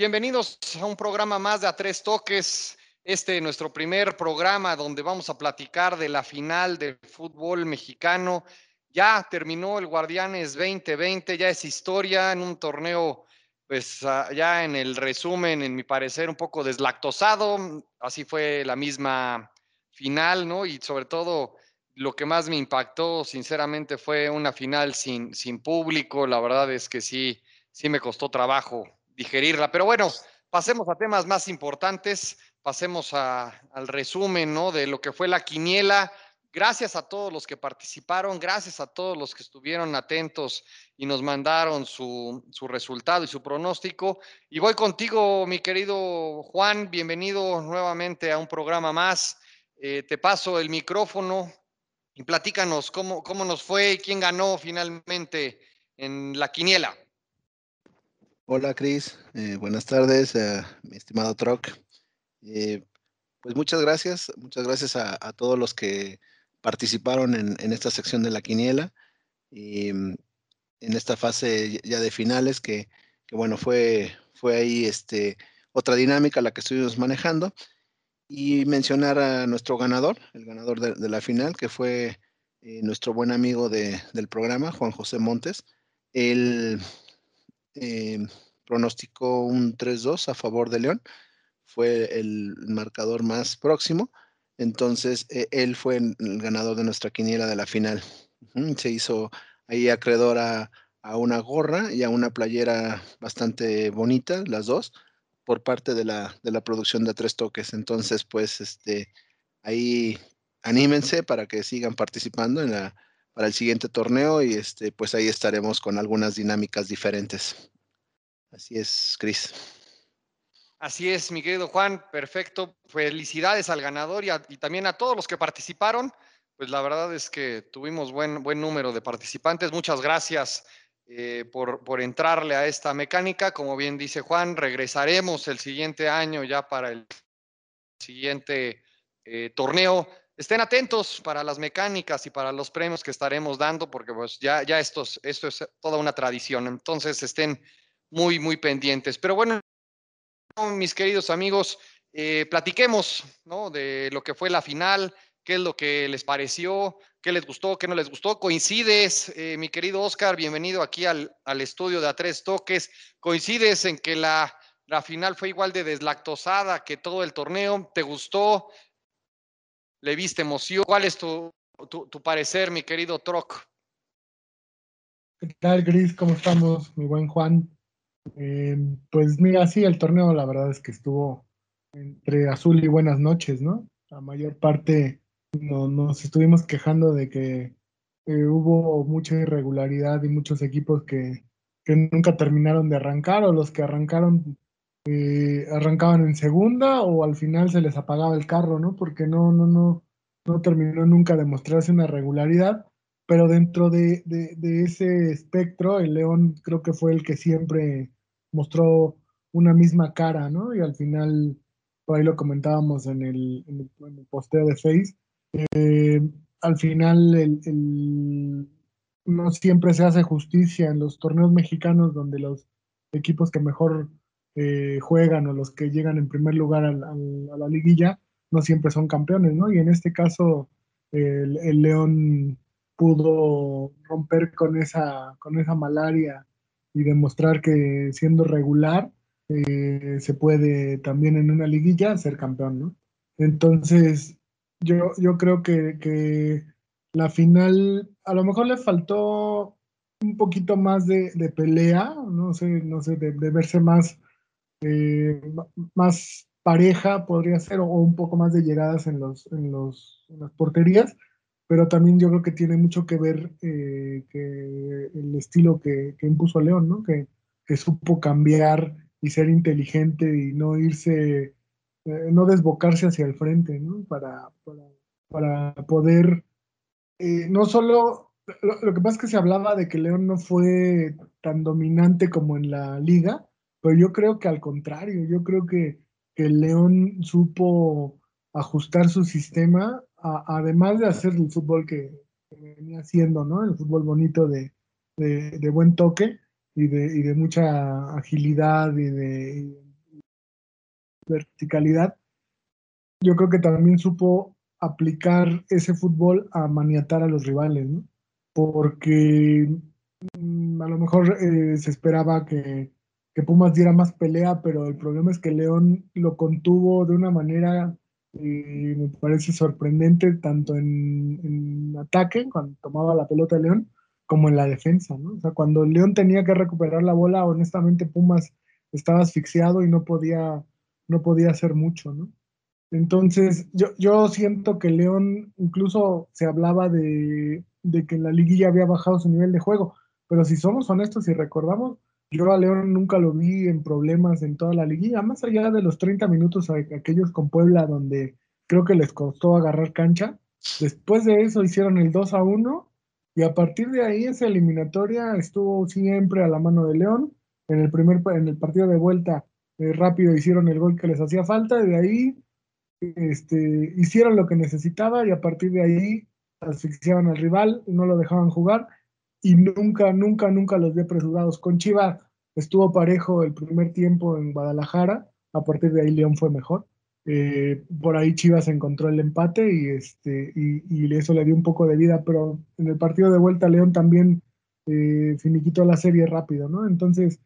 Bienvenidos a un programa más de A Tres Toques. Este nuestro primer programa donde vamos a platicar de la final del fútbol mexicano. Ya terminó el Guardianes 2020, ya es historia en un torneo, pues ah, ya en el resumen, en mi parecer, un poco deslactosado. Así fue la misma final, ¿no? Y sobre todo lo que más me impactó, sinceramente, fue una final sin, sin público. La verdad es que sí, sí me costó trabajo digerirla. Pero bueno, pasemos a temas más importantes, pasemos al resumen de lo que fue la quiniela. Gracias a todos los que participaron, gracias a todos los que estuvieron atentos y nos mandaron su, su resultado y su pronóstico. Y voy contigo, mi querido Juan, bienvenido nuevamente a un programa más. Eh, te paso el micrófono y platícanos cómo, cómo nos fue y quién ganó finalmente en la quiniela. Hola Cris, eh, buenas tardes, eh, mi estimado Troc. Eh, pues muchas gracias, muchas gracias a, todos los que participaron en, esta sección de la quiniela y mm, en esta fase ya de finales que, bueno, fue, fue ahí este, otra dinámica la que estuvimos manejando y mencionar a nuestro ganador, el ganador de, la final, que fue nuestro buen amigo del programa, Juan José Montes. Él eh, pronosticó un 3-2 a favor de León. Fue el marcador más próximo. Entonces, e, él fue el ganador de nuestra quiniela de la final. Se hizo ahí acreedor a, una gorra y a una playera bastante bonita, las dos, por parte de la, de la producción de Tres Toques. Entonces, pues, este, ahí anímense para que sigan participando en la, para el siguiente torneo y este, pues ahí estaremos con algunas dinámicas diferentes. Así es, Cris. Así es, mi querido Juan, perfecto. Felicidades al ganador y, también a todos los que participaron. Pues la verdad es que tuvimos buen, buen número de participantes. Muchas gracias eh, por, por entrarle a esta mecánica. Como bien dice Juan, regresaremos el siguiente año ya para el siguiente eh, torneo estén atentos para las mecánicas y para los premios que estaremos dando, porque pues ya, ya esto, esto es toda una tradición. Entonces estén muy, muy pendientes. Pero bueno, mis queridos amigos, eh, platiquemos ¿no? de lo que fue la final, qué es lo que les pareció, qué les gustó, qué no les gustó. ¿Coincides, eh, mi querido Oscar? Bienvenido aquí al, al, estudio de A Tres Toques. ¿Coincides en que la, la final fue igual de deslactosada que todo el torneo? ¿Te gustó? Le viste emoción. ¿Cuál es tu, tu, parecer, mi querido Troc? ¿Qué tal, Gris? ¿Cómo estamos, mi buen Juan? Eh, pues mira, sí, el torneo la verdad es que estuvo entre azul y buenas noches, ¿no? La mayor parte no, nos estuvimos quejando de que hubo mucha irregularidad y muchos equipos que, que, nunca terminaron de arrancar o los que arrancaron eh, arrancaban en segunda o al final se les apagaba el carro, ¿no? Porque no, no, no, no terminó nunca de mostrarse una regularidad, pero dentro de, ese espectro, el León creo que fue el que siempre mostró una misma cara, ¿no? Y al final, por ahí lo comentábamos en el, posteo de Face, eh, al final no siempre se hace justicia en los torneos mexicanos donde los equipos que mejor eh, juegan o los que llegan en primer lugar a, la liguilla no siempre son campeones, ¿no? Y en este caso el, León pudo romper con esa, con esa malaria y demostrar que siendo regular eh, se puede también en una liguilla ser campeón, ¿no? Entonces, yo, yo creo que, la final a lo mejor le faltó un poquito más de, pelea, no sé, no sé, de verse más eh, más pareja podría ser, o, un poco más de llegadas en, los, en, los, las porterías, pero también yo creo que tiene mucho que ver eh, que el estilo que, que, impuso León, ¿no? Que, supo cambiar y ser inteligente y no irse, eh, no desbocarse hacia el frente, ¿no? Para, para, poder, no solo, lo, lo que pasa es que se hablaba de que León no fue tan dominante como en la liga, pero yo creo que al contrario, yo creo que, el León supo ajustar su sistema, además de hacer el fútbol que, venía haciendo, ¿no? El fútbol bonito de, buen toque, y de, y mucha agilidad y de verticalidad, yo creo que también supo aplicar ese fútbol a maniatar a los rivales, ¿no? Porque mm, a lo mejor eh, se esperaba que, Pumas diera más pelea, pero el problema es que León lo contuvo de una manera, eh, me parece sorprendente, tanto en, ataque, cuando tomaba la pelota de León, como en la defensa, ¿no? O sea, cuando León tenía que recuperar la bola, honestamente Pumas estaba asfixiado y no podía, no podía hacer mucho, ¿no? Entonces, yo, yo siento que León incluso se hablaba de, que la liguilla había bajado su nivel de juego, pero si somos honestos y recordamos, yo a León nunca lo vi en problemas en toda la liguilla, más allá de los 30 minutos aquellos con Puebla donde creo que les costó agarrar cancha. Después de eso hicieron el 2 a 1 y a partir de ahí esa eliminatoria estuvo siempre a la mano de León. En el primer en el partido de vuelta eh, rápido hicieron el gol que les hacía falta y de ahí este, hicieron lo que necesitaba y a partir de ahí asfixiaban al rival, no lo dejaban jugar y nunca, nunca, nunca los vi apresurados. Con Chivas estuvo parejo el primer tiempo en Guadalajara, a partir de ahí León fue mejor. Eh, por ahí Chivas encontró el empate y, este, y, eso le dio un poco de vida, pero en el partido de vuelta León también eh, finiquitó la serie rápido, ¿no? Entonces,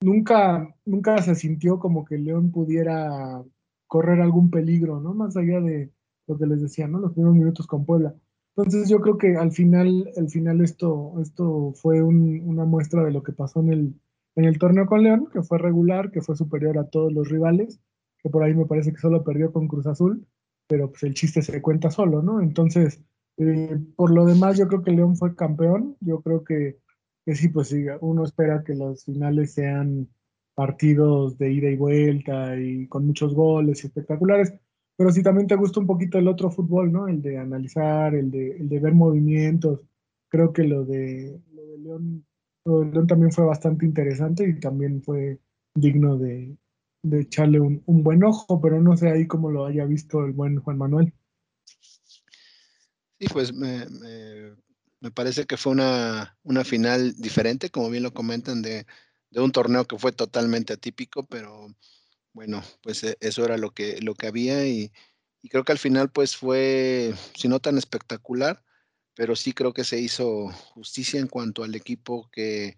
nunca, nunca se sintió como que León pudiera correr algún peligro, ¿no? Más allá de lo que les decía, ¿no? Los primeros minutos con Puebla. Entonces yo creo que al final, al final esto, esto fue una muestra de lo que pasó en el, en el torneo con León, que fue regular, que fue superior a todos los rivales, que por ahí me parece que solo perdió con Cruz Azul, pero pues el chiste se cuenta solo, ¿no? Entonces, eh, por lo demás, yo creo que León fue campeón, yo creo que, que sí, pues sí, uno espera que los finales sean partidos de ida y vuelta y con muchos goles espectaculares, pero si también te gusta un poquito el otro fútbol, ¿no? El de analizar, el de, el de ver movimientos, creo que lo de, lo de León, León también fue bastante interesante y también fue digno de, de echarle un, un, buen ojo, pero no sé ahí cómo lo haya visto el buen Juan Manuel. Sí, pues me, me, me parece que fue una, una final diferente, como bien lo comentan, de, de un torneo que fue totalmente atípico, pero bueno, pues e, eso era lo que, lo que había y, creo que al final pues fue, si no tan espectacular, pero sí creo que se hizo justicia en cuanto al equipo que,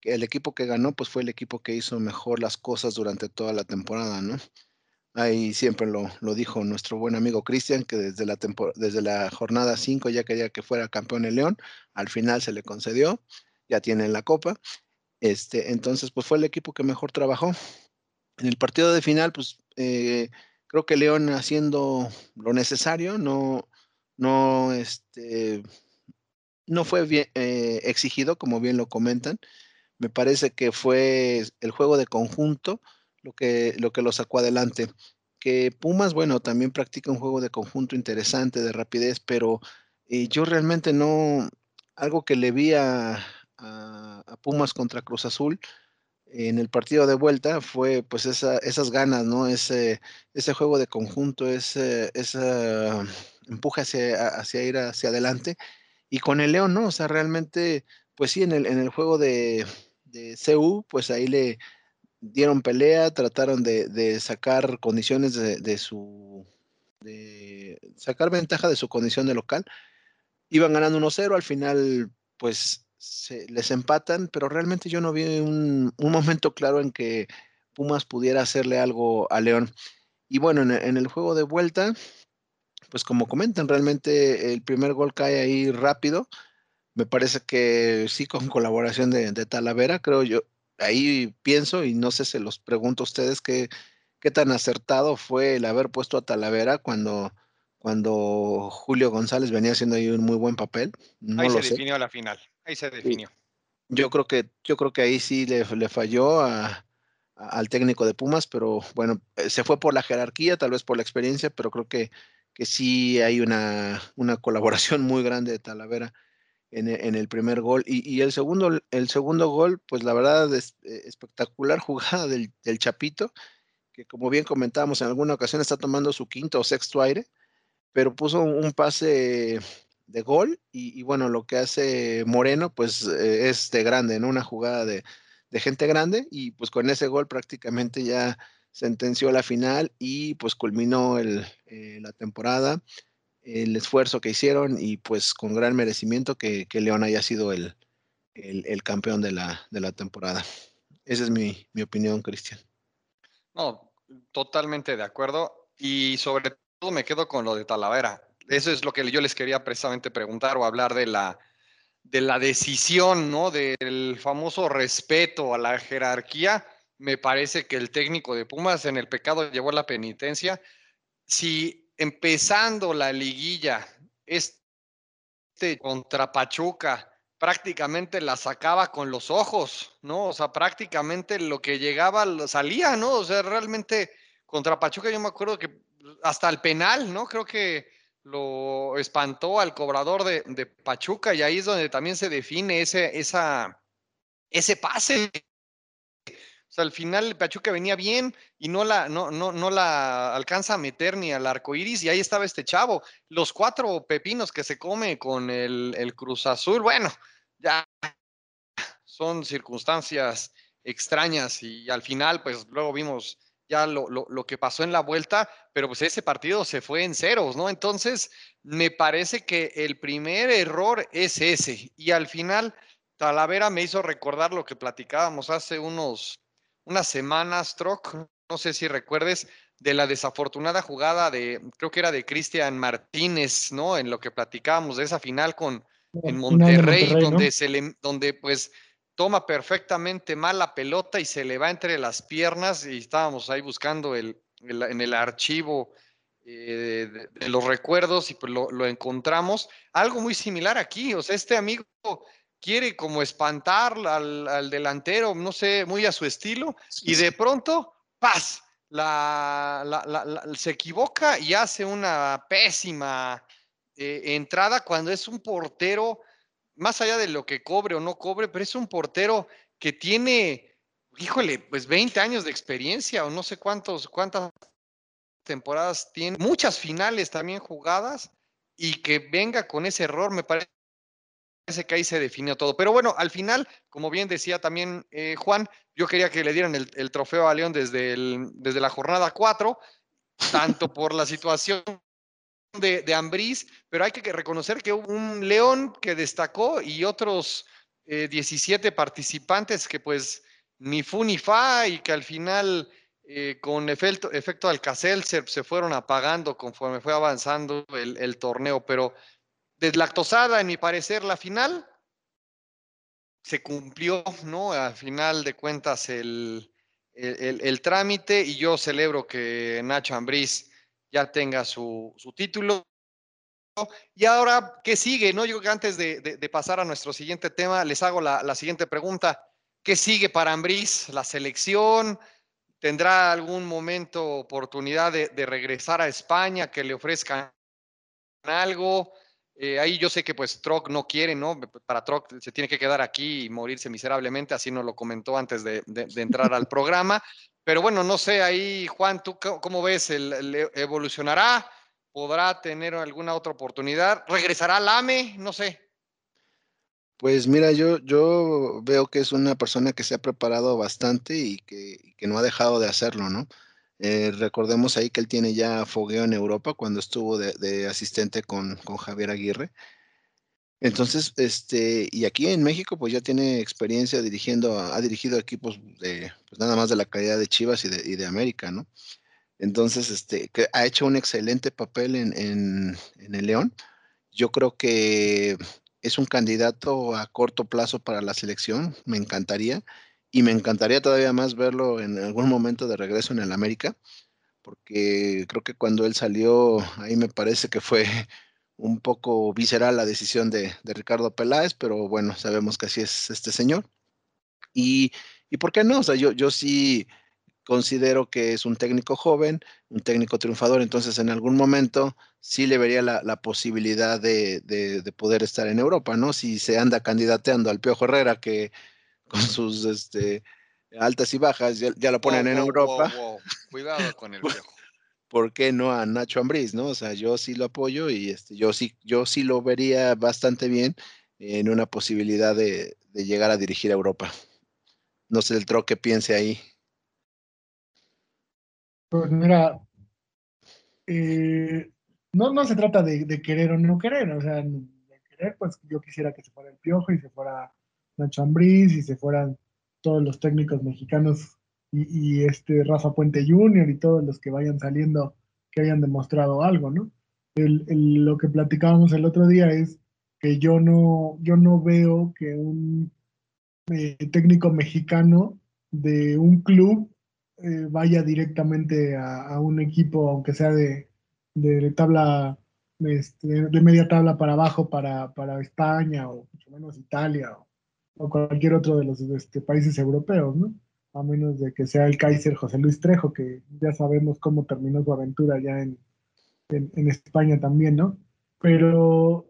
el equipo que ganó pues fue el equipo que hizo mejor las cosas durante toda la temporada, ¿no? Ahí siempre lo, lo dijo nuestro buen amigo Cristian, que desde la, desde la jornada 5 ya quería que fuera campeón el León, al final se le concedió, ya tiene la copa, este, entonces, pues fue el equipo que mejor trabajó. En el partido de final, pues eh, creo que León haciendo lo necesario, no, no, este, no fue eh, exigido, como bien lo comentan. Me parece que fue el juego de conjunto lo que, lo que lo sacó adelante. Que Pumas, bueno, también practica un juego de conjunto interesante, de rapidez, pero eh, yo realmente no, algo que le vi a, a, Pumas contra Cruz Azul en el partido de vuelta fue pues esas ganas, ¿no? Ese, juego de conjunto, ese, empuje hacia, ir hacia adelante. Y con el León, ¿no? O sea, realmente, pues sí, en el, juego de, CU, pues ahí le dieron pelea, trataron de, sacar condiciones de, su, sacar ventaja de su condición de local. Iban ganando 1-0, al final, pues se, les empatan, pero realmente yo no vi un, momento claro en que Pumas pudiera hacerle algo a León. Y bueno, en, el juego de vuelta, pues como comentan, realmente el primer gol cae ahí rápido. Me parece que sí, con colaboración de, Talavera, creo yo. Ahí pienso, y no sé, se los pregunto a ustedes, qué, qué tan acertado fue el haber puesto a Talavera cuando, cuando Julio González venía haciendo ahí un muy buen papel. No ahí se definió la final. Ahí se definió. Yo creo que, yo creo que ahí sí le, falló al técnico de Pumas, pero bueno, eh, se fue por la jerarquía, tal vez por la experiencia, pero creo que, que sí hay una, una colaboración muy grande de Talavera en, el primer gol. Y, el, segundo, el segundo gol, pues la verdad es eh, espectacular jugada del, del, Chapito, que como bien comentábamos, en alguna ocasión está tomando su quinto o sexto aire, pero puso un pase gol y, bueno, lo que hace Moreno pues eh, es de grande, en Una jugada de, gente grande y pues con ese gol prácticamente ya sentenció la final y pues culminó eh, la temporada, el esfuerzo que hicieron y pues con gran merecimiento que, León haya sido el, campeón de la, de la temporada. Esa es mi, mi opinión, Cristian. No, totalmente de acuerdo. Y sobre todo me quedo con lo de Talavera. Eso es lo que yo les quería precisamente preguntar o hablar de la, de la decisión, ¿no? Del famoso respeto a la jerarquía. Me parece que el técnico de Pumas en el pecado llevó la penitencia. Si empezando la liguilla, este contra Pachuca, prácticamente la sacaba con los ojos, ¿no? O sea, prácticamente lo que llegaba salía, ¿no? O sea, realmente contra Pachuca yo me acuerdo que hasta el penal, ¿no? Creo que lo espantó al cobrador de, Pachuca y ahí es donde también se define ese, esa, ese pase. O sea, al final Pachuca venía bien y no la, no, no, no la alcanza a meter ni al arco iris, y ahí estaba este chavo. Los cuatro pepinos que se come con el, el Cruz Azul, bueno, ya son circunstancias extrañas y al final, pues luego vimos ya lo, lo, que pasó en la vuelta, pero pues ese partido se fue en ceros, ¿no? Entonces, me parece que el primer error es ese. Y al final, Talavera me hizo recordar lo que platicábamos hace unos, unas semanas, Troc, no sé si recuerdes, de la desafortunada jugada de, creo que era de Cristian Martínez, ¿no? En lo que platicábamos de esa final con en Monterrey, donde se le, donde pues toma perfectamente mal la pelota y se le va entre las piernas y estábamos ahí buscando el, en el archivo eh, de, los recuerdos y pues lo, encontramos. Algo muy similar aquí, o sea, este amigo quiere como espantar al, delantero, no sé, muy a su estilo, y de pronto, ¡paz! La, se equivoca y hace una pésima eh, entrada cuando es un portero más allá de lo que cobre o no cobre, pero es un portero que tiene, híjole, pues 20 años de experiencia o no sé cuántos, cuántas temporadas tiene, muchas finales también jugadas y que venga con ese error, me parece que ahí se definió todo. Pero bueno, al final, como bien decía también eh, Juan, yo quería que le dieran el, trofeo a León desde, el, desde la jornada 4, tanto por la situación de, de Ambriz, pero hay que reconocer que hubo un León que destacó y otros 17 eh, participantes que pues ni fu ni fa y que al final eh, con efecto, efecto Alcacel se, fueron apagando conforme fue avanzando el, torneo, pero deslactosada en mi parecer la final se cumplió, ¿no? Al final de cuentas el, el, el trámite y yo celebro que Nacho Ambriz ya tenga su, título. Y ahora, ¿qué sigue? No? Yo creo que antes de, pasar a nuestro siguiente tema, les hago la, siguiente pregunta. ¿Qué sigue para Ambriz? ¿La selección? ¿Tendrá algún momento oportunidad de, regresar a España, que le ofrezcan algo? Eh, ahí yo sé que pues Troc no quiere, ¿no? Para Troc se tiene que quedar aquí y morirse miserablemente, así nos lo comentó antes de, entrar al programa. Pero bueno, no sé, ahí Juan, ¿tú cómo ves? ¿El, evolucionará? ¿Podrá tener alguna otra oportunidad? ¿Regresará al AME? No sé. Pues mira, yo, yo veo que es una persona que se ha preparado bastante y que, no ha dejado de hacerlo, ¿no? Eh, recordemos ahí que él tiene ya fogueo en Europa cuando estuvo de, asistente con, con, Javier Aguirre. Entonces, este, y aquí en México, pues ya tiene experiencia dirigiendo, ha dirigido equipos de, pues nada más de la calidad de Chivas y de, América, ¿no? Entonces, este, que ha hecho un excelente papel en, en, el León. Yo creo que es un candidato a corto plazo para la selección, me encantaría, y me encantaría todavía más verlo en algún momento de regreso en el América, porque creo que cuando él salió, ahí me parece que fue un poco visceral la decisión de, Ricardo Peláez, pero bueno, sabemos que así es este señor. Y, y por qué no, o sea, yo, yo sí considero que es un técnico joven, un técnico triunfador, entonces en algún momento sí le vería la, posibilidad de, de, poder estar en Europa, ¿no? Si se anda candidateando al Piojo Herrera, que con sus este, altas y bajas ya, lo ponen en Europa. Cuidado con el Piojo ¿por qué no a Nacho Ambriz, no? O sea, yo sí lo apoyo y este, yo sí, yo sí lo vería bastante bien en una posibilidad de, llegar a dirigir a Europa. No sé el troque piense ahí. Pues mira, eh, no, no se trata de, querer o no querer, o sea, de querer, pues yo quisiera que se fuera el Piojo y se fuera Nacho Ambriz y se fueran todos los técnicos mexicanos y, este Rafa Puente Jr. y todos los que vayan saliendo que hayan demostrado algo, ¿no? lo que platicábamos el otro día es que yo no, yo no veo que un eh, técnico mexicano de un club eh, vaya directamente a, un equipo, aunque sea de, de tabla, este, de media tabla para abajo para, para España o mucho menos Italia o, cualquier otro de los este, países europeos, ¿no? A menos de que sea el Kaiser José Luis Trejo, que ya sabemos cómo terminó su aventura ya en, en, España también, ¿no? Pero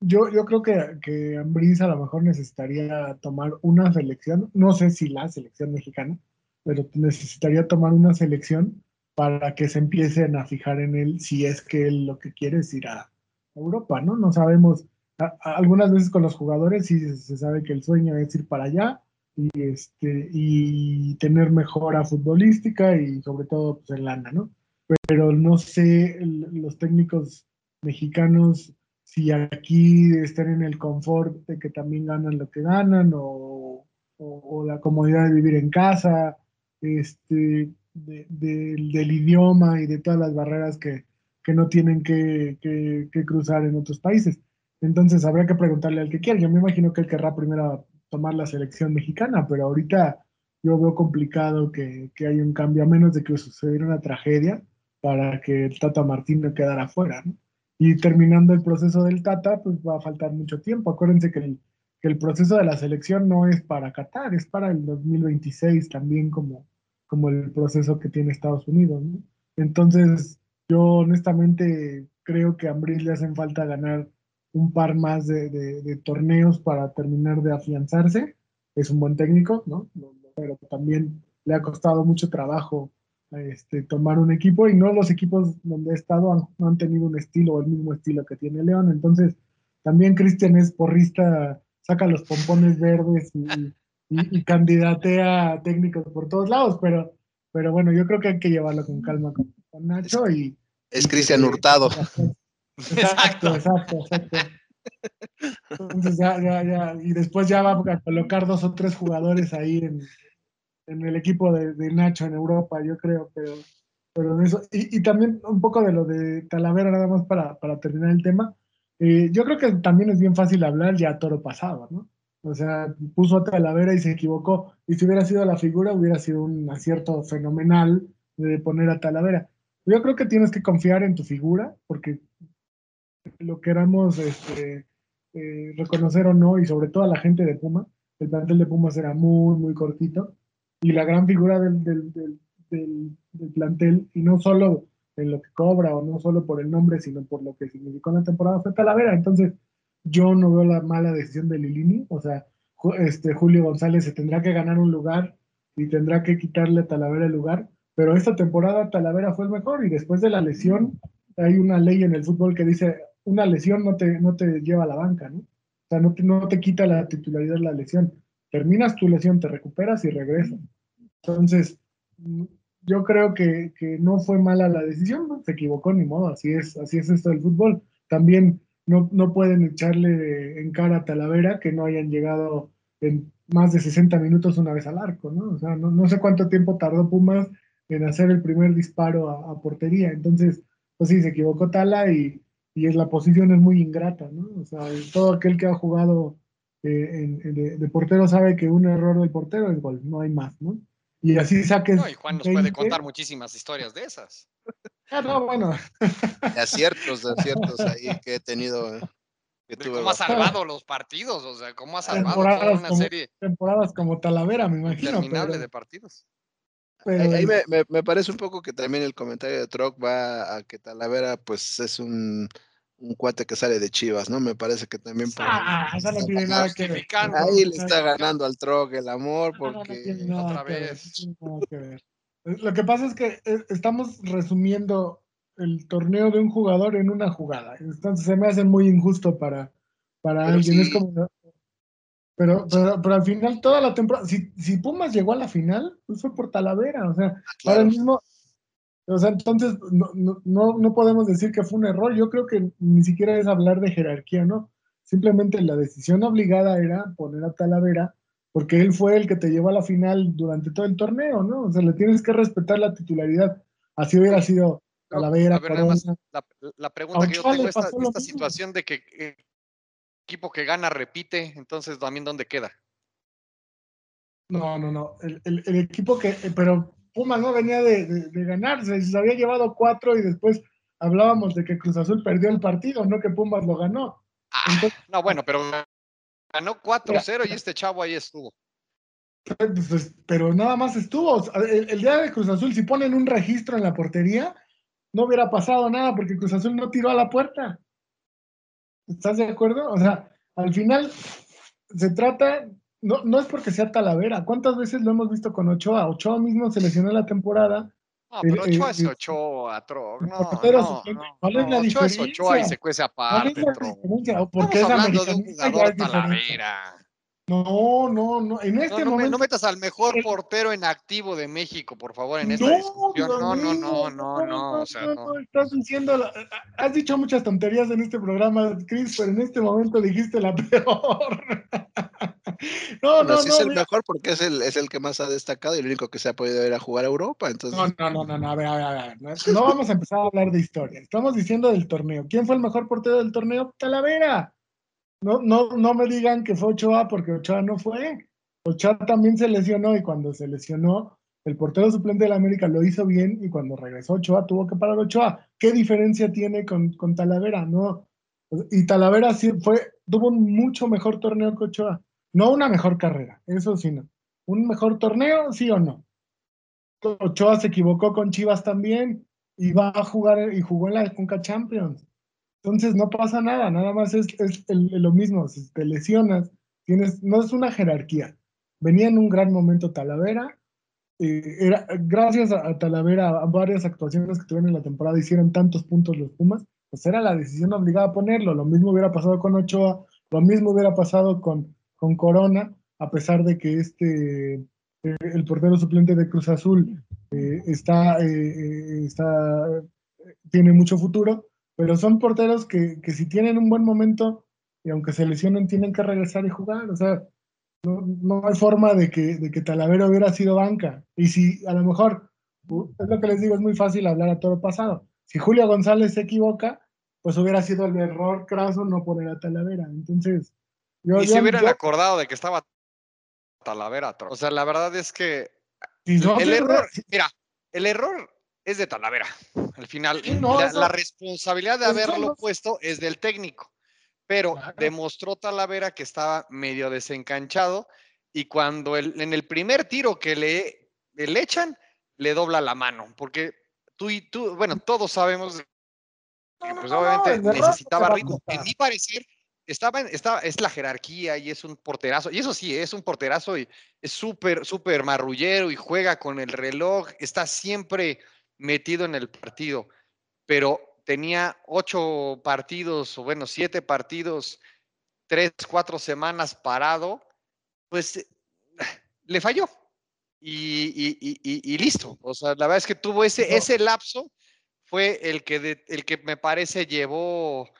yo, yo creo que, que Ambriz a lo mejor necesitaría tomar una selección, no sé si la selección mexicana, pero necesitaría tomar una selección para que se empiecen a fijar en él si es que él lo que quiere es ir a Europa, ¿no? No sabemos, algunas veces con los jugadores sí se sabe que el sueño es ir para allá y, este, y tener mejora futbolística y sobre todo pues, en lana, ¿no? Pero no sé los técnicos mexicanos si aquí están en el confort de que también ganan lo que ganan o, o la comodidad de vivir en casa, este, del idioma y de todas las barreras que, no tienen que, cruzar en otros países. Entonces habría que preguntarle al que quiera. Yo me imagino que él querrá primero tomar la selección mexicana, pero ahorita yo veo complicado que, que haya un cambio, a menos de que sucediera una tragedia para que el Tata Martino quedara fuera. Y terminando el proceso del Tata, pues va a faltar mucho tiempo. Acuérdense que el, que el proceso de la selección no es para Qatar, es para el 2026 también como, como el proceso que tiene Estados Unidos. Entonces, yo honestamente creo que a Ambris le hacen falta ganar un par más de, torneos para terminar de afianzarse. Es un buen técnico, ¿no? Pero también le ha costado mucho trabajo este, tomar un equipo y no los equipos donde ha estado han, no han tenido un estilo o el mismo estilo que tiene León. Entonces, también Cristian es porrista, saca los pompones verdes y, y, candidatea a técnicos por todos lados, pero, pero bueno, yo creo que hay que llevarlo con calma con, Nacho y... Es Cristian Hurtado. Exacto, exacto, exacto. Entonces ya, ya, ya, y después ya va a colocar dos o tres jugadores ahí en, en el equipo de, de, Nacho en Europa, yo creo, pero, pero eso, y, y, también un poco de lo de Talavera, nada más para, para terminar el tema, eh, yo creo que también es bien fácil hablar ya toro pasado, ¿no? O sea, puso a Talavera y se equivocó. Y si hubiera sido la figura, hubiera sido un acierto fenomenal de poner a Talavera. Yo creo que tienes que confiar en tu figura, porque lo queramos este, eh, reconocer o no, y sobre todo a la gente de Puma, el plantel de Pumas era muy, muy cortito. Y la gran figura del, del, del, del plantel, y no solo en lo que cobra o no solo por el nombre, sino por lo que significó en la temporada, fue Talavera. Entonces, yo no veo la mala decisión de Lilini, o sea, este Julio González se tendrá que ganar un lugar y tendrá que quitarle a Talavera el lugar, pero esta temporada Talavera fue el mejor y después de la lesión hay una ley en el fútbol que dice una lesión no te, no te lleva a la banca, ¿no? O sea, no te, no te quita la titularidad la lesión. Terminas tu lesión, te recuperas y regresas. Entonces, yo creo que, que no fue mala la decisión, se equivocó ni modo, así es, así es esto del fútbol. También no, no pueden echarle en cara a Talavera que no hayan llegado en más de 60 minutos una vez al arco, ¿no? O sea, no, no sé cuánto tiempo tardó Pumas en hacer el primer disparo a, portería. Entonces, pues sí, se equivocó Tala y, y es, la posición es muy ingrata, ¿no? O sea, todo aquel que ha jugado eh, de, portero sabe que un error del portero es gol, no hay más, ¿no? Y así saques. No, y Juan nos puede contar muchísimas historias de esas. Ah, no, bueno. De aciertos, de aciertos ahí que he tenido. Eh, ¿Cómo ha salvado los partidos? O sea, ¿cómo ha salvado toda una serie? Temporadas como Talavera, me imagino. Interminable de partidos. Ahí, me, me, parece un poco que también el comentario de Troc va a que Talavera, pues es un, un cuate que sale de Chivas, ¿no? Me parece que también. ah, eso no tiene nada que ver. Ahí le está ganando al Troc el amor, porque. otra vez. Lo que pasa es que eh, estamos resumiendo el torneo de un jugador en una jugada. Entonces se me hace muy injusto para, para alguien. Es como, pero, pero, al final, toda la temporada, si, si Pumas llegó a la final, pues fue por Talavera. O sea, ah, ahora mismo, o sea, entonces no, no, no podemos decir que fue un error. Yo creo que ni siquiera es hablar de jerarquía, ¿no? Simplemente la decisión obligada era poner a Talavera porque él fue el que te llevó a la final durante todo el torneo, ¿no? O sea, le tienes que respetar la titularidad. Así hubiera sido Talavera. la, la, pregunta que yo tengo, esta, esta situación de que eh, equipo que gana repite, entonces también dónde queda. No, no, no. El, el, equipo que, eh, pero Pumas no venía de, de, ganar, se, había llevado cuatro y después hablábamos de que Cruz Azul perdió el partido, no que Pumas lo ganó. Ah, no, bueno, pero ganó 4-0 y este chavo ahí estuvo. Pues, pues, pero nada más estuvo. El, el, día de Cruz Azul, si ponen un registro en la portería, no hubiera pasado nada porque Cruz Azul no tiró a la puerta. ¿Estás de acuerdo? O sea, al final se trata, no, no es porque sea Talavera. ¿Cuántas veces lo hemos visto con Ochoa? Ochoa mismo se lesionó la temporada. No, pero eh, Ochoa es eh, Ochoa, Tro. No, no, ¿Cuál es la Ochoa es Ochoa y se cuece aparte. Porque es hablando de un jugador Talavera. No, no, no. En este no, momento. No metas al mejor portero en activo de México, por favor, en esta discusión. No, no, no, no, no. O sea, no. Estás diciendo. has dicho muchas tonterías en este programa, Chris, pero en este momento dijiste la peor. no, no, sí no. Es el mejor porque es el, es el que más ha destacado y el único que se ha podido ir a jugar a Europa. Entonces... No, no, no, no, a ver, a ver, a ver. No, vamos a empezar a hablar de historia. Estamos diciendo del torneo. ¿Quién fue el mejor portero del torneo? Talavera. No, no, no me digan que fue Ochoa porque Ochoa no fue. Ochoa también se lesionó y cuando se lesionó, el portero suplente de la América lo hizo bien y cuando regresó Ochoa tuvo que parar Ochoa. ¿Qué diferencia tiene con, con Talavera? No. Y Talavera sí fue, tuvo un mucho mejor torneo que Ochoa. No una mejor carrera, eso sí no. ¿Un mejor torneo, sí o no? Ochoa se equivocó con Chivas también y va a jugar y jugó en la Conca Champions. Entonces no pasa nada, nada más es, lo mismo, si te lesionas, tienes, no es una jerarquía. Venía en un gran momento Talavera, eh, era, gracias a, Talavera, a varias actuaciones que tuvieron en la temporada, hicieron tantos puntos los Pumas, pues era la decisión obligada a ponerlo. Lo mismo hubiera pasado con Ochoa, lo mismo hubiera pasado con, con Corona, a pesar de que este, eh, el portero suplente de Cruz Azul eh, está, está, tiene mucho futuro, pero son porteros que, que si tienen un buen momento y aunque se lesionen tienen que regresar y jugar, o sea, no, no hay forma de que, de que Talavera hubiera sido banca. Y si a lo mejor, es lo que les digo, es muy fácil hablar a todo pasado. Si Julio González se equivoca, pues hubiera sido el error craso no poner a Talavera. Entonces, yo, y si hubieran acordado de que estaba Talavera. O sea, la verdad es que el error, mira, el error es de Talavera. Al final, la, responsabilidad de haberlo puesto es del técnico. Pero demostró Talavera que estaba medio desencanchado y cuando en el primer tiro que le, le echan, le dobla la mano. Porque tú y tú, bueno, todos sabemos que pues obviamente necesitaba ritmo. En mi parecer, estaba, estaba, es la jerarquía y es un porterazo. Y eso sí, es un porterazo y es súper, súper marrullero y juega con el reloj. Está siempre metido en el partido, pero tenía ocho partidos, o bueno, siete partidos, tres, cuatro semanas parado, pues le falló. Y, listo. O sea, la verdad es que tuvo ese, ese lapso, fue el que, el que me parece llevó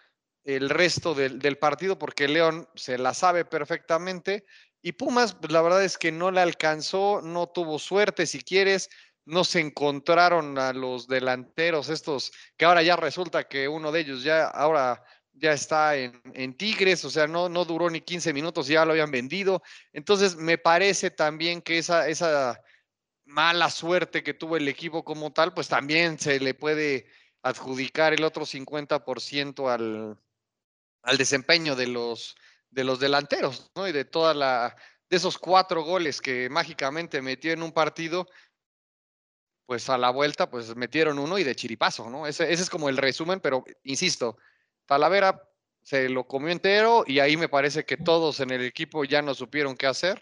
el resto del, del, partido, porque León se la sabe perfectamente. Y Pumas, pues la verdad es que no le alcanzó, no tuvo suerte, si quieres no se encontraron a los delanteros estos, que ahora ya resulta que uno de ellos ya ahora ya está en, Tigres, o sea, no, no duró ni 15 minutos, ya lo habían vendido. Entonces, me parece también que esa, esa mala suerte que tuvo el equipo como tal, pues también se le puede adjudicar el otro 50% al, al desempeño de los, de los delanteros, ¿no? Y de toda la, de esos cuatro goles que mágicamente metió en un partido, pues a la vuelta, pues metieron uno y de chiripazo, ¿no? Ese, es como el resumen, pero insisto, Talavera se lo comió entero y ahí me parece que todos en el equipo ya no supieron qué hacer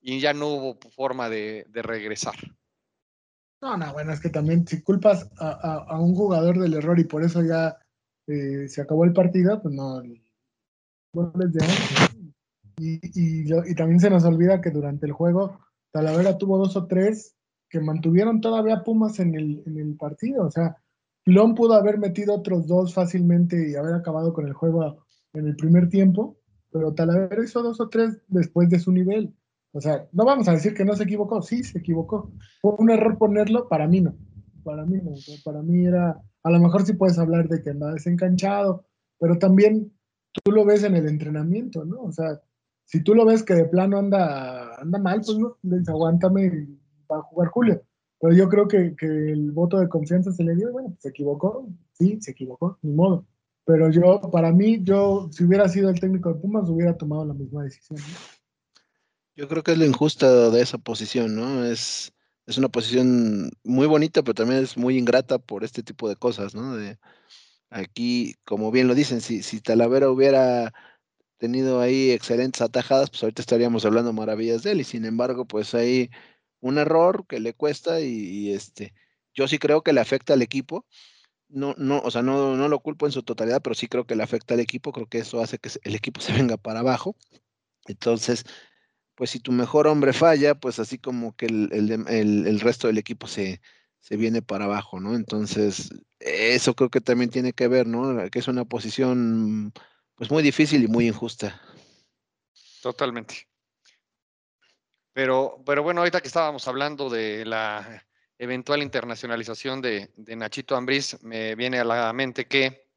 y ya no hubo forma de, regresar. No, no, bueno, es que también si culpas a, un jugador del error y por eso ya eh, se acabó el partido, pues no. y, y, también se nos olvida que durante el juego Talavera tuvo dos o tres que mantuvieron todavía Pumas en el, en el partido. O sea, Lon pudo haber metido otros dos fácilmente y haber acabado con el juego en el primer tiempo, pero Talavera hizo dos o tres después de su nivel. O sea, no vamos a decir que no se equivocó, sí se equivocó. Fue un error ponerlo, para mí no. Para mí no. Para mí era, a lo mejor sí puedes hablar de que anda desencanchado, pero también tú lo ves en el entrenamiento, ¿no? O sea, si tú lo ves que de plano anda, anda mal, pues no, aguántame para jugar Julio. Pero yo creo que, el voto de confianza se le dio, bueno, se equivocó, sí, se equivocó, ni modo. Pero yo, para mí, yo, si hubiera sido el técnico de Pumas, hubiera tomado la misma decisión. Yo creo que es lo injusto de esa posición, ¿no? Es, es una posición muy bonita, pero también es muy ingrata por este tipo de cosas, ¿no? De, aquí, como bien lo dicen, si, si Talavera hubiera tenido ahí excelentes atajadas, pues ahorita estaríamos hablando maravillas de él, y sin embargo, pues hay un error que le cuesta y, este, yo sí creo que le afecta al equipo. No, no, o sea, no, no lo culpo en su totalidad, pero sí creo que le afecta al equipo, creo que eso hace que el equipo se venga para abajo. Entonces, pues si tu mejor hombre falla, pues así como que el, resto del equipo se, viene para abajo, ¿no? Entonces, eso creo que también tiene que ver, ¿no? Que es una posición pues muy difícil y muy injusta. Totalmente. Pero, pero bueno, ahorita que estábamos hablando de la eventual internacionalización de, Nachito Ambriz, me viene a la mente que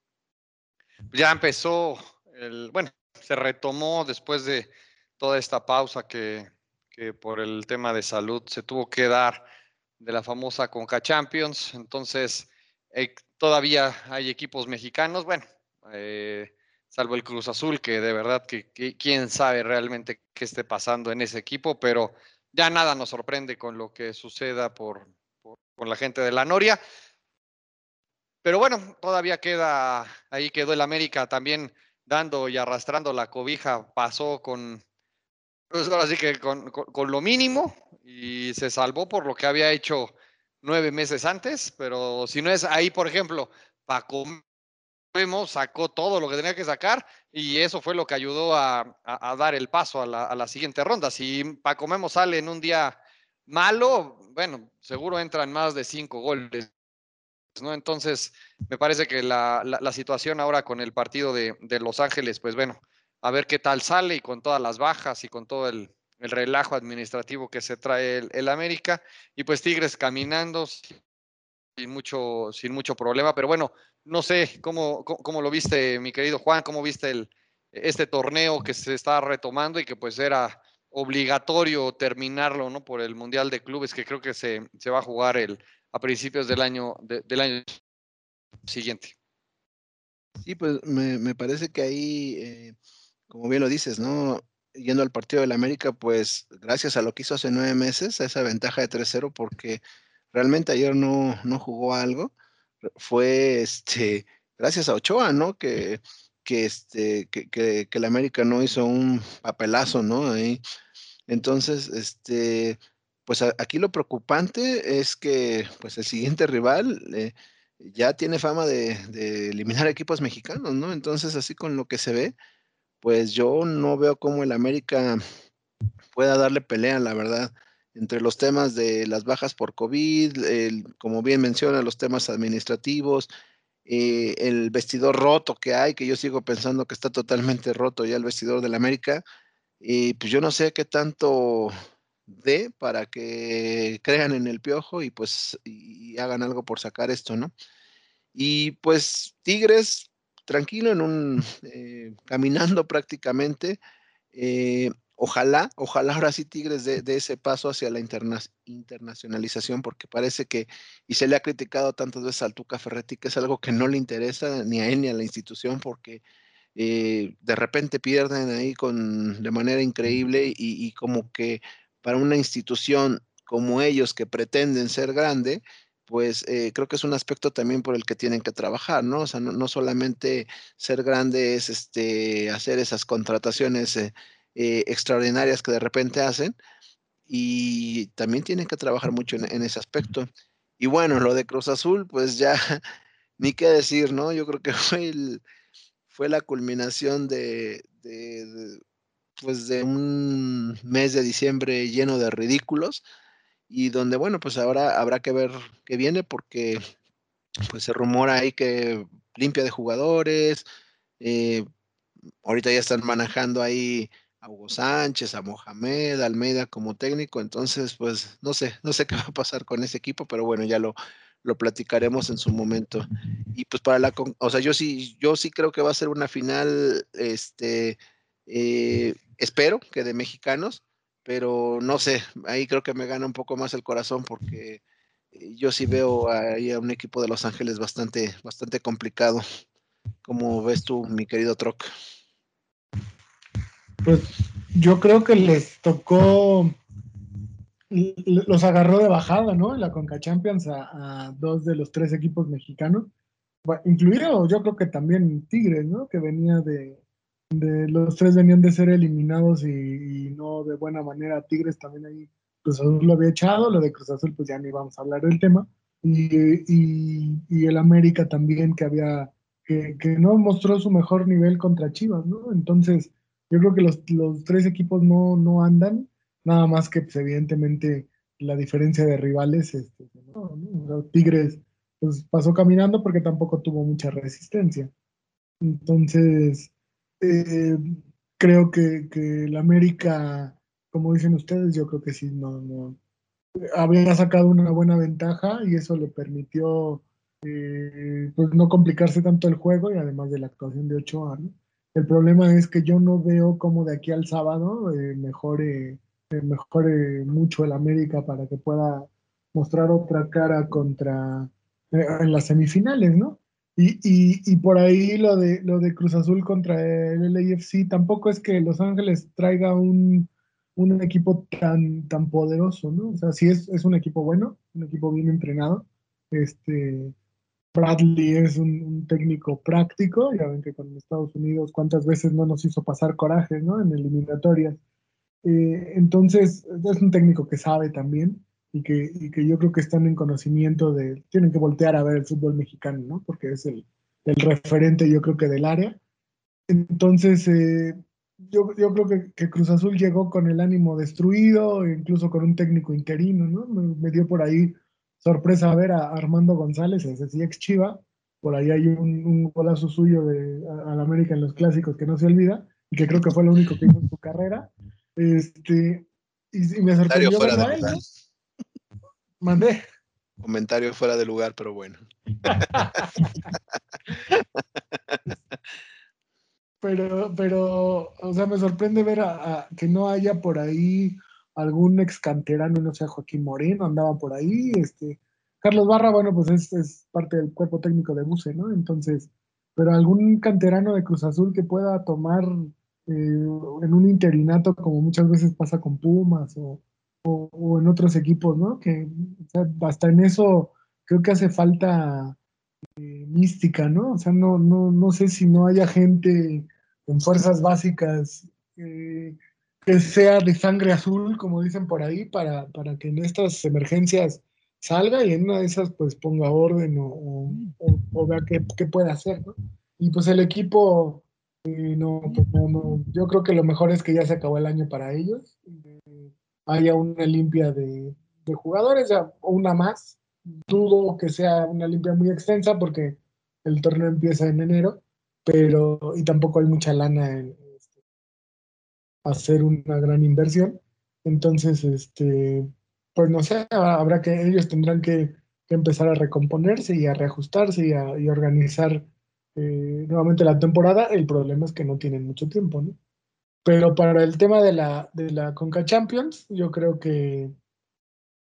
ya empezó, el, bueno, se retomó después de toda esta pausa que, por el tema de salud se tuvo que dar de la famosa Conca Champions. Entonces, eh, todavía hay equipos mexicanos, bueno, eh, salvo el Cruz Azul, que de verdad que, quién sabe realmente qué esté pasando en ese equipo, pero ya nada nos sorprende con lo que suceda por, con la gente de la Noria. Pero bueno, todavía queda, ahí quedó el América también dando y arrastrando la cobija, pasó con, pues ahora sí que con, lo mínimo y se salvó por lo que había hecho nueve meses antes, pero si no es ahí, por ejemplo, Paco Memo sacó todo lo que tenía que sacar y eso fue lo que ayudó a, dar el paso a la, siguiente ronda. Si Paco Memo sale en un día malo, bueno, seguro entran más de cinco goles. ¿no? Entonces, me parece que la, situación ahora con el partido de Los Ángeles, pues bueno, a ver qué tal sale y con todas las bajas y con todo el, relajo administrativo que se trae el, América. Y pues Tigres caminando sin mucho, sin mucho problema. Pero bueno, no sé cómo, cómo, lo viste, mi querido Juan, cómo viste el, este torneo que se está retomando y que pues era obligatorio terminarlo, ¿no? Por el Mundial de Clubes que creo que se, se va a jugar el, a principios del año, del año siguiente. Sí, pues me, parece que ahí eh, como bien lo dices, ¿no? Yendo al partido del América, pues gracias a lo que hizo hace nueve meses, a esa ventaja de 3-0, porque realmente ayer no, no jugó algo, fue este, gracias a Ochoa, ¿no? Que, que, este, que, que, el América no hizo un papelazo, ¿no? Ahí. Entonces, este, pues aquí lo preocupante es que pues el siguiente rival eh, ya tiene fama de, de, eliminar equipos mexicanos, ¿no? Entonces, así con lo que se ve, pues yo no veo cómo el América pueda darle pelea, la verdad, entre los temas de las bajas por COVID, como bien menciona, los temas administrativos, eh, el vestidor roto que hay, que yo sigo pensando que está totalmente roto ya el vestidor del América, y pues yo no sé qué tanto dé para que crean en el piojo y pues y hagan algo por sacar esto, ¿no? Y pues Tigres, tranquilo, en un eh, caminando prácticamente. Eh, ojalá, ojalá ahora sí Tigres de, ese paso hacia la internacionalización, porque parece que, y se le ha criticado tantas veces al Tuca Ferretti, que es algo que no le interesa ni a él ni a la institución, porque eh, de repente pierden ahí con, de manera increíble y como que para una institución como ellos que pretenden ser grande, pues eh, creo que es un aspecto también por el que tienen que trabajar, ¿no? O sea, no, solamente ser grande es este, hacer esas contrataciones eh, eh, extraordinarias que de repente hacen, y también tienen que trabajar mucho en, ese aspecto. Y bueno, lo de Cruz Azul, pues ya ni qué decir, ¿no? Yo creo que fue, fue la culminación de, pues de un mes de diciembre lleno de ridículos y donde, bueno, pues ahora habrá que ver qué viene porque pues se rumora ahí que limpia de jugadores, eh, ahorita ya están manejando ahí a Hugo Sánchez, a Mohamed, Almeida como técnico, entonces pues no sé, no sé qué va a pasar con ese equipo, pero bueno, ya lo, lo platicaremos en su momento. Y pues para la, o sea, yo sí, yo sí creo que va a ser una final, este, eh, espero que de mexicanos, pero no sé, ahí creo que me gana un poco más el corazón porque eh, yo sí veo ahí a un equipo de Los Ángeles bastante, bastante complicado. como ves tú, mi querido Troc? Pues yo creo que les tocó, los agarró de bajada, ¿no? En la Conca Champions a, dos de los tres equipos mexicanos, incluido yo creo que también Tigres, ¿no? Que venía de, los tres venían de ser eliminados y, no de buena manera. Tigres también ahí, Cruz Azul lo había echado, lo de Cruz Azul pues ya ni vamos a hablar del tema. Y, y el América también que había, que, que, no mostró su mejor nivel contra Chivas, ¿no? Entonces, yo creo que los, los tres equipos no, no andan, nada más que pues, evidentemente la diferencia de rivales, este, Tigres pues, pasó caminando porque tampoco tuvo mucha resistencia. Entonces, eh, creo que, que el América, como dicen ustedes, yo creo que sí, no, no, había sacado una buena ventaja y eso le permitió eh, pues no complicarse tanto el juego y además de la actuación de Ochoa, ¿no? El problema es que yo no veo cómo de aquí al sábado eh, mejore, eh, mejore mucho el América para que pueda mostrar otra cara contra eh, en las semifinales, ¿no? Y, y, y, por ahí lo de, lo de Cruz Azul contra el LAFC tampoco es que Los Ángeles traiga un, un equipo tan, tan poderoso, ¿no? O sea, sí es, es un equipo bueno, un equipo bien entrenado, este, Bradley es un, técnico práctico, ya ven que con Estados Unidos cuántas veces no nos hizo pasar coraje, ¿no? En eliminatorias. Eh, entonces, es un técnico que sabe también y que, que, yo creo que están en conocimiento de, tienen que voltear a ver el fútbol mexicano, ¿no? Porque es el, el referente, yo creo que del área. Entonces, eh, yo, yo, creo que, Cruz Azul llegó con el ánimo destruido, incluso con un técnico interino, ¿no? me dio por ahí sorpresa ver a Armando González, ese sí ex Chiva, por ahí hay un, un golazo suyo de al América en los clásicos que no se olvida y que creo que fue lo único que hizo en su carrera. Este, y, me sorprendió fuera de lugar. Mandé. Comentario fuera de lugar, pero bueno. pero, pero, o sea, me sorprende ver a, que no haya por ahí algún ex canterano, no sé, Joaquín Moreno andaba por ahí, este, Carlos Barra, bueno, pues es, parte del cuerpo técnico de Buse, ¿no? Entonces, pero algún canterano de Cruz Azul que pueda tomar eh, en un interinato, como muchas veces pasa con Pumas o, o, en otros equipos, ¿no? Que hasta en eso creo que hace falta eh, mística, ¿no? O sea, no, no, no sé si no haya gente en fuerzas básicas eh, que sea de sangre azul, como dicen por ahí, para, para que en estas emergencias salga y en una de esas pues ponga orden o, o, vea qué, qué, puede hacer, ¿no? Y pues el equipo, eh, no, pues no, yo creo que lo mejor es que ya se acabó el año para ellos, eh, haya una limpia de, de jugadores, ya, una más, dudo que sea una limpia muy extensa porque el torneo empieza en enero, pero y tampoco hay mucha lana en, hacer una gran inversión. Entonces, este, pues no sé, habrá que, ellos tendrán que, empezar a recomponerse y a reajustarse y a organizar eh, nuevamente la temporada. El problema es que no tienen mucho tiempo, ¿no? Pero para el tema de la, de la Conca Champions, yo creo que,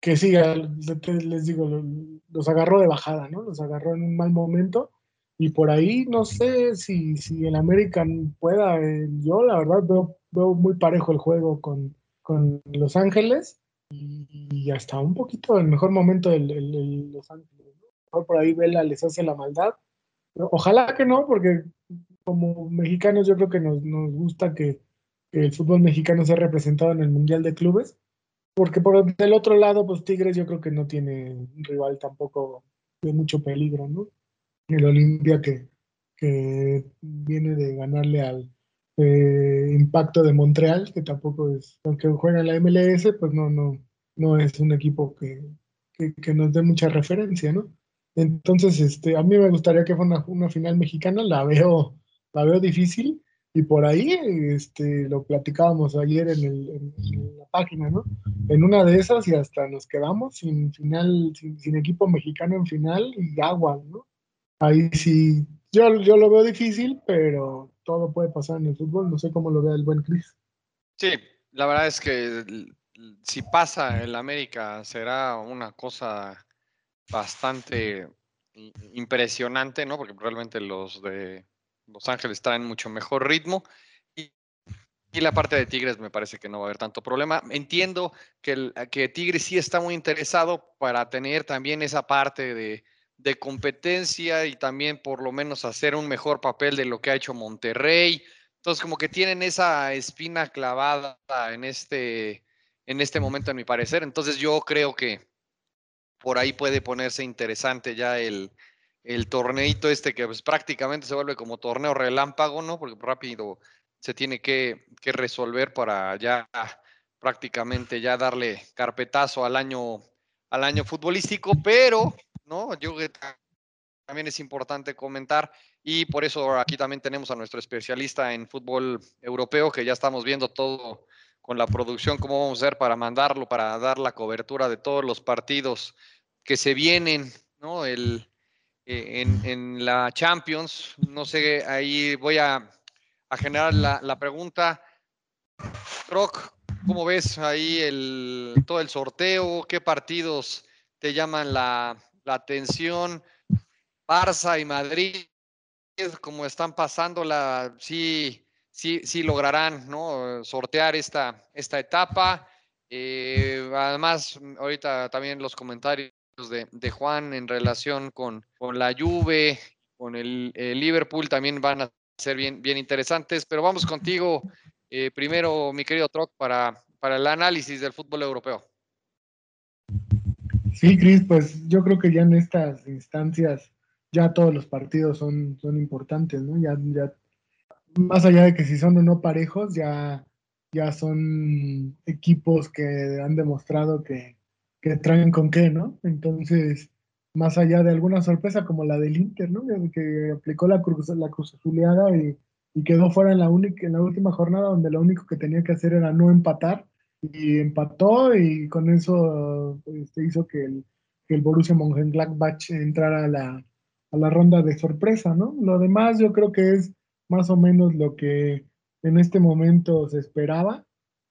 que sí, les digo, los agarró de bajada, ¿no? Los agarró en un mal momento y por ahí no sé si, si el American pueda, eh, yo la verdad veo, veo, muy parejo el juego con, con Los Ángeles y, hasta un poquito el mejor momento del, Los Ángeles. Por ahí Vela les hace la maldad. Ojalá que no, porque como mexicanos yo creo que nos, nos gusta que, el fútbol mexicano sea representado en el Mundial de Clubes. porque por del otro lado, pues Tigres yo creo que no tiene un rival tampoco de mucho peligro, ¿no? El Olimpia que, que viene de ganarle al eh, Impacto de Montreal, que tampoco es, aunque juega en la MLS, pues no, no, no es un equipo que, que, nos dé mucha referencia, ¿no? Entonces, este, a mí me gustaría que fuera una, final mexicana, la veo, la veo difícil, y por ahí este, lo platicábamos ayer en, el, en, la página, ¿no? En una de esas y hasta nos quedamos sin final, sin, equipo mexicano en final y agua, ¿no? Ahí sí, yo, yo lo veo difícil, pero todo puede pasar en el fútbol. No sé cómo lo ve el buen Chris. Sí, la verdad es que si pasa el América será una cosa bastante impresionante, ¿no? Porque realmente los de los Ángeles traen mucho mejor ritmo. Y, la parte de Tigres me parece que no va a haber tanto problema. Entiendo que, que Tigres sí está muy interesado para tener también esa parte de, competencia y también por lo menos hacer un mejor papel de lo que ha hecho Monterrey. Entonces, como que tienen esa espina clavada en este, en este momento, en mi parecer. Entonces, yo creo que por ahí puede ponerse interesante ya el, el torneito este que pues, prácticamente se vuelve como torneo relámpago, ¿no? Porque rápido se tiene que, resolver para ya prácticamente ya darle carpetazo al año, al año futbolístico, pero, ¿no? Yo creo que también es importante comentar y por eso aquí también tenemos a nuestro especialista en fútbol europeo que ya estamos viendo todo con la producción, cómo vamos a hacer para mandarlo, para dar la cobertura de todos los partidos que se vienen, ¿no? El, eh, en, la Champions. No sé, ahí voy a, generar la, pregunta. Rock, ¿cómo ves ahí el, todo el sorteo? ¿Qué partidos te llaman la, atención? Barça y Madrid, ¿cómo están pasando la, sí, sí, sí lograrán ¿no? sortear esta, esta etapa. Eh, además, ahorita también los comentarios de, Juan en relación con, con la Juve, con el, Liverpool también van a ser bien, bien interesantes, pero vamos contigo eh, primero, mi querido Troc, para, para el análisis del fútbol europeo. Sí, Cris, pues yo creo que ya en estas instancias ya todos los partidos son, son importantes, ¿no? Ya, ya, más allá de que si son o no parejos, ya, ya son equipos que han demostrado que, que traen con qué, ¿no? Entonces, más allá de alguna sorpresa como la del Inter, ¿no? Que aplicó la cruz, la cruz azuleada y, quedó fuera en la, única, en la última jornada donde lo único que tenía que hacer era no empatar y empató y con eso este, hizo que el, que el Borussia Mönchengladbach entrara a la, a la ronda de sorpresa, ¿no? Lo demás yo creo que es más o menos lo que en este momento se esperaba,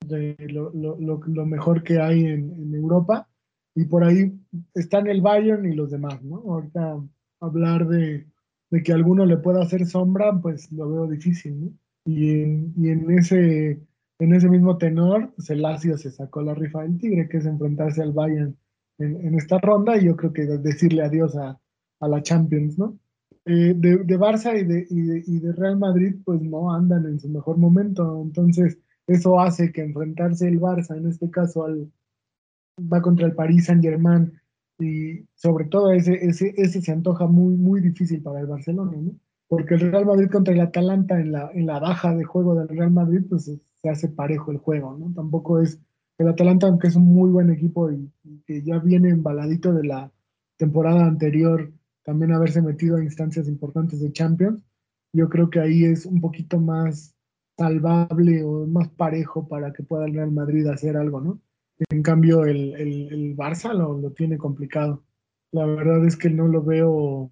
de lo, lo, lo, mejor que hay en, en Europa y por ahí están el Bayern y los demás, ¿no? Ahorita hablar de, que alguno le pueda hacer sombra, pues lo veo difícil, ¿no? Y en, y en ese en ese mismo tenor, el Lazio se sacó la rifa del Tigre, que es enfrentarse al Bayern en, esta ronda, y yo creo que decirle adiós a, la Champions, ¿no? Eh, de, Barça y de, Real Madrid, pues no andan en su mejor momento, entonces eso hace que enfrentarse el Barça, en este caso al, va contra el Paris Saint Germain y sobre todo ese, ese, ese se antoja muy, muy difícil para el Barcelona, ¿no? Porque el Real Madrid contra el Atalanta en la, en la baja de juego del Real Madrid, pues se hace parejo el juego, ¿no? Tampoco es el Atalanta, aunque es un muy buen equipo y, que ya viene embaladito de la temporada anterior, también haberse metido a instancias importantes de Champions, yo creo que ahí es un poquito más salvable o más parejo para que pueda el Real Madrid hacer algo, ¿no? En cambio, el, el, Barça lo, tiene complicado. La verdad es que no lo veo,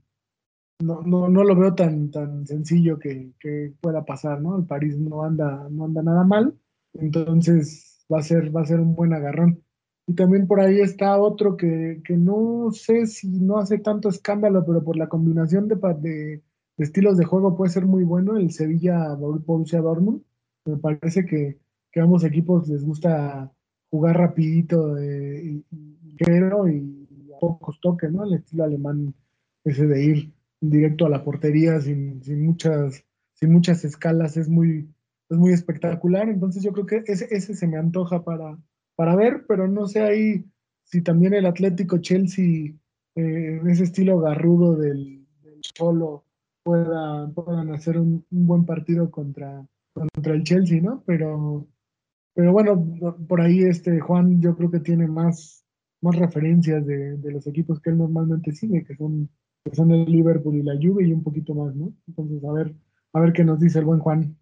no, no, no lo veo tan, tan sencillo que, pueda pasar, ¿no? El París no anda, no anda nada mal, entonces va a ser, va a ser un buen agarrón. Y también por ahí está otro que, no sé si no hace tanto escándalo, pero por la combinación de, de, estilos de juego puede ser muy bueno, el Sevilla Borussia Dortmund. Me parece que, que a ambos equipos les gusta jugar rapidito eh, y, y, a pocos toques, ¿no? El estilo alemán ese de ir directo a la portería sin, sin, muchas, sin muchas escalas es muy, es muy espectacular. Entonces yo creo que ese, ese se me antoja para, para ver, pero no sé ahí si también el Atlético Chelsea, eh, en ese estilo garrudo del, Polo, pueda, puedan hacer un, buen partido contra, contra el Chelsea, ¿no? Pero, pero bueno, por ahí este Juan yo creo que tiene más, más referencias de, de los equipos que él normalmente sigue, que son, que son el Liverpool y la Juve y un poquito más, ¿no? Entonces, a ver, a ver qué nos dice el buen Juan.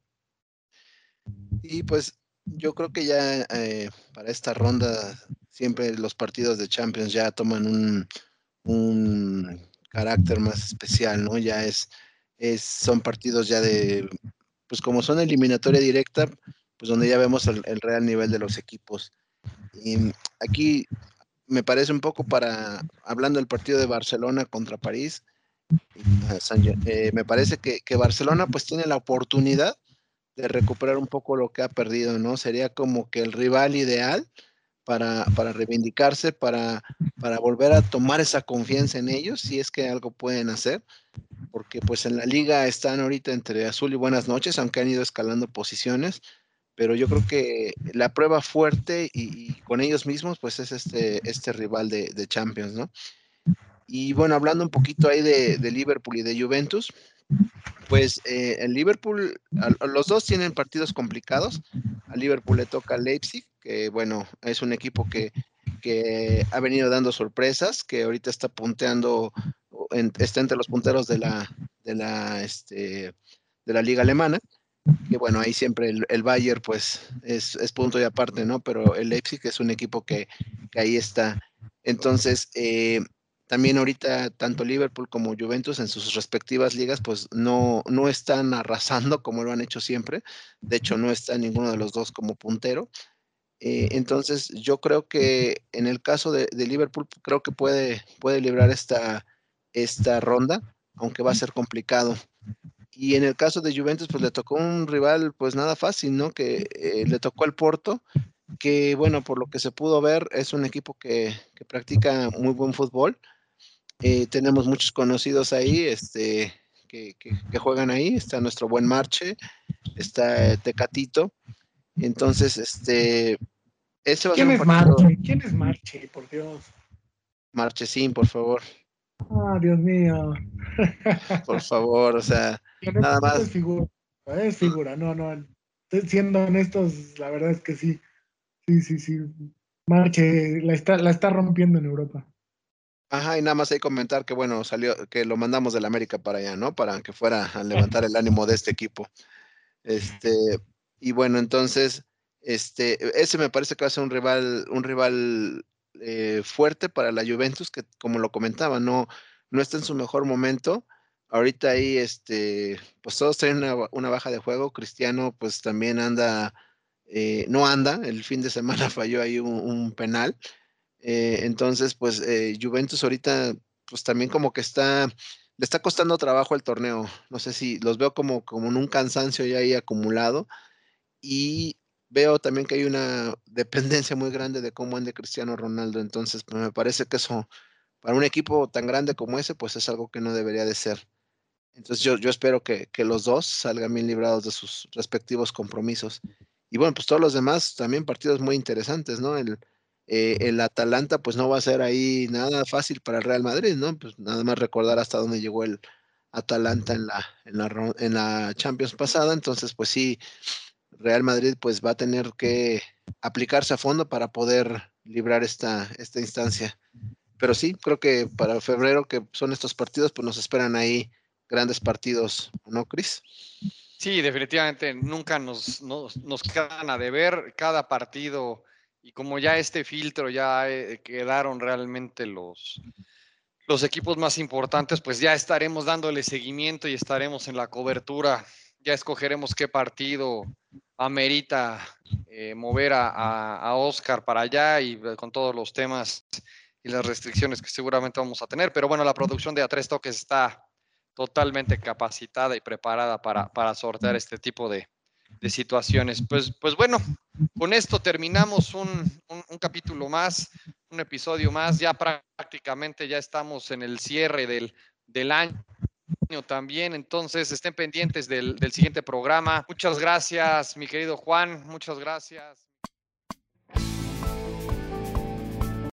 Y pues yo creo que ya eh, para esta ronda siempre los partidos de Champions ya toman un, un carácter más especial, ¿no? Ya es, es, son partidos ya de, pues como son eliminatoria directa, pues donde ya vemos el, real nivel de los equipos. Y aquí me parece un poco para, hablando del partido de Barcelona contra París, eh, me parece que, que Barcelona pues tiene la oportunidad de recuperar un poco lo que ha perdido, ¿no? Sería como que el rival ideal para, para reivindicarse, para, para volver a tomar esa confianza en ellos, si es que algo pueden hacer, porque pues en la liga están ahorita entre azul y buenas noches, aunque han ido escalando posiciones, pero yo creo que la prueba fuerte y, con ellos mismos, pues es este, este rival de, de, Champions, ¿no? Y bueno, hablando un poquito ahí de, de Liverpool y de Juventus, pues eh, el Liverpool, los dos tienen partidos complicados. A Liverpool le toca Leipzig, que bueno, es un equipo que, ha venido dando sorpresas, que ahorita está punteando, está entre los punteros de la, de la, este, de la liga alemana. Que bueno, ahí siempre el, Bayern pues es, punto y aparte, ¿no? Pero el Leipzig es un equipo que, ahí está. Entonces, eh, también ahorita tanto Liverpool como Juventus en sus respectivas ligas pues no, no están arrasando como lo han hecho siempre. De hecho, no está ninguno de los dos como puntero. Eh, entonces, yo creo que en el caso de, Liverpool, creo que puede, puede librar esta, esta ronda, aunque va a ser complicado. Y en el caso de Juventus, pues le tocó un rival, pues nada fácil, ¿no? Que eh, le tocó al Porto, que bueno, por lo que se pudo ver, es un equipo que, que practica muy buen fútbol eh, tenemos muchos conocidos ahí este, que, juegan ahí. Está nuestro buen Marche, está Tecatito. Entonces, este. Ese va ¿Quién es Marche? ¿Quién es Marche, por Dios? Marchesín, por favor. Ah, Dios mío. Por favor, o sea, nada más. Es figura, es figura, no, no. Siendo honestos, la verdad es que sí. Sí, sí, sí. Marche la está, la está rompiendo en Europa. Ajá, y nada más hay comentar que bueno, salió, que lo mandamos del América para allá, ¿no? Para que fuera a levantar el ánimo de este equipo. Este, y bueno, entonces, este, ese me parece que va a ser un rival, un rival eh, fuerte para la Juventus, que como lo comentaba, no, no está en su mejor momento. Ahorita ahí, este, pues todos tienen una, baja de juego. Cristiano, pues también anda, eh, no anda, el fin de semana falló ahí un penal. Eh, entonces, pues Juventus ahorita, pues también como que está, le está costando trabajo el torneo. No sé si los veo como, como en un cansancio ya ahí acumulado. Y veo también que hay una dependencia muy grande de cómo ande Cristiano Ronaldo. Entonces, pues, me parece que eso, para un equipo tan grande como ese, pues es algo que no debería de ser. Entonces yo, yo espero que, los dos salgan bien librados de sus respectivos compromisos. Y bueno, pues todos los demás también partidos muy interesantes, ¿no? El, eh, el Atalanta pues no va a ser ahí nada fácil para el Real Madrid, ¿no? Pues nada más recordar hasta dónde llegó el Atalanta en la, en la, en la Champions pasada, entonces pues sí, Real Madrid pues va a tener que aplicarse a fondo para poder librar esta, esta instancia. Pero sí, creo que para febrero, que son estos partidos, pues nos esperan ahí grandes partidos, ¿no, Cris? Sí, definitivamente nunca nos, nos, nos quedan a deber cada partido y como ya este filtro ya eh, quedaron realmente los, los equipos más importantes, pues ya estaremos dándole seguimiento y estaremos en la cobertura. Ya escogeremos qué partido amerita eh, mover a, a, Oscar para allá y eh, con todos los temas y las restricciones que seguramente vamos a tener. Pero bueno, la producción de A3 Toques está totalmente capacitada y preparada para, para sortear este tipo de, de situaciones. Pues, pues bueno, con esto terminamos un, un, capítulo más, un episodio más. Ya prácticamente ya estamos en el cierre del, del año también. Entonces estén pendientes del, del siguiente programa. Muchas gracias, mi querido Juan. Muchas gracias.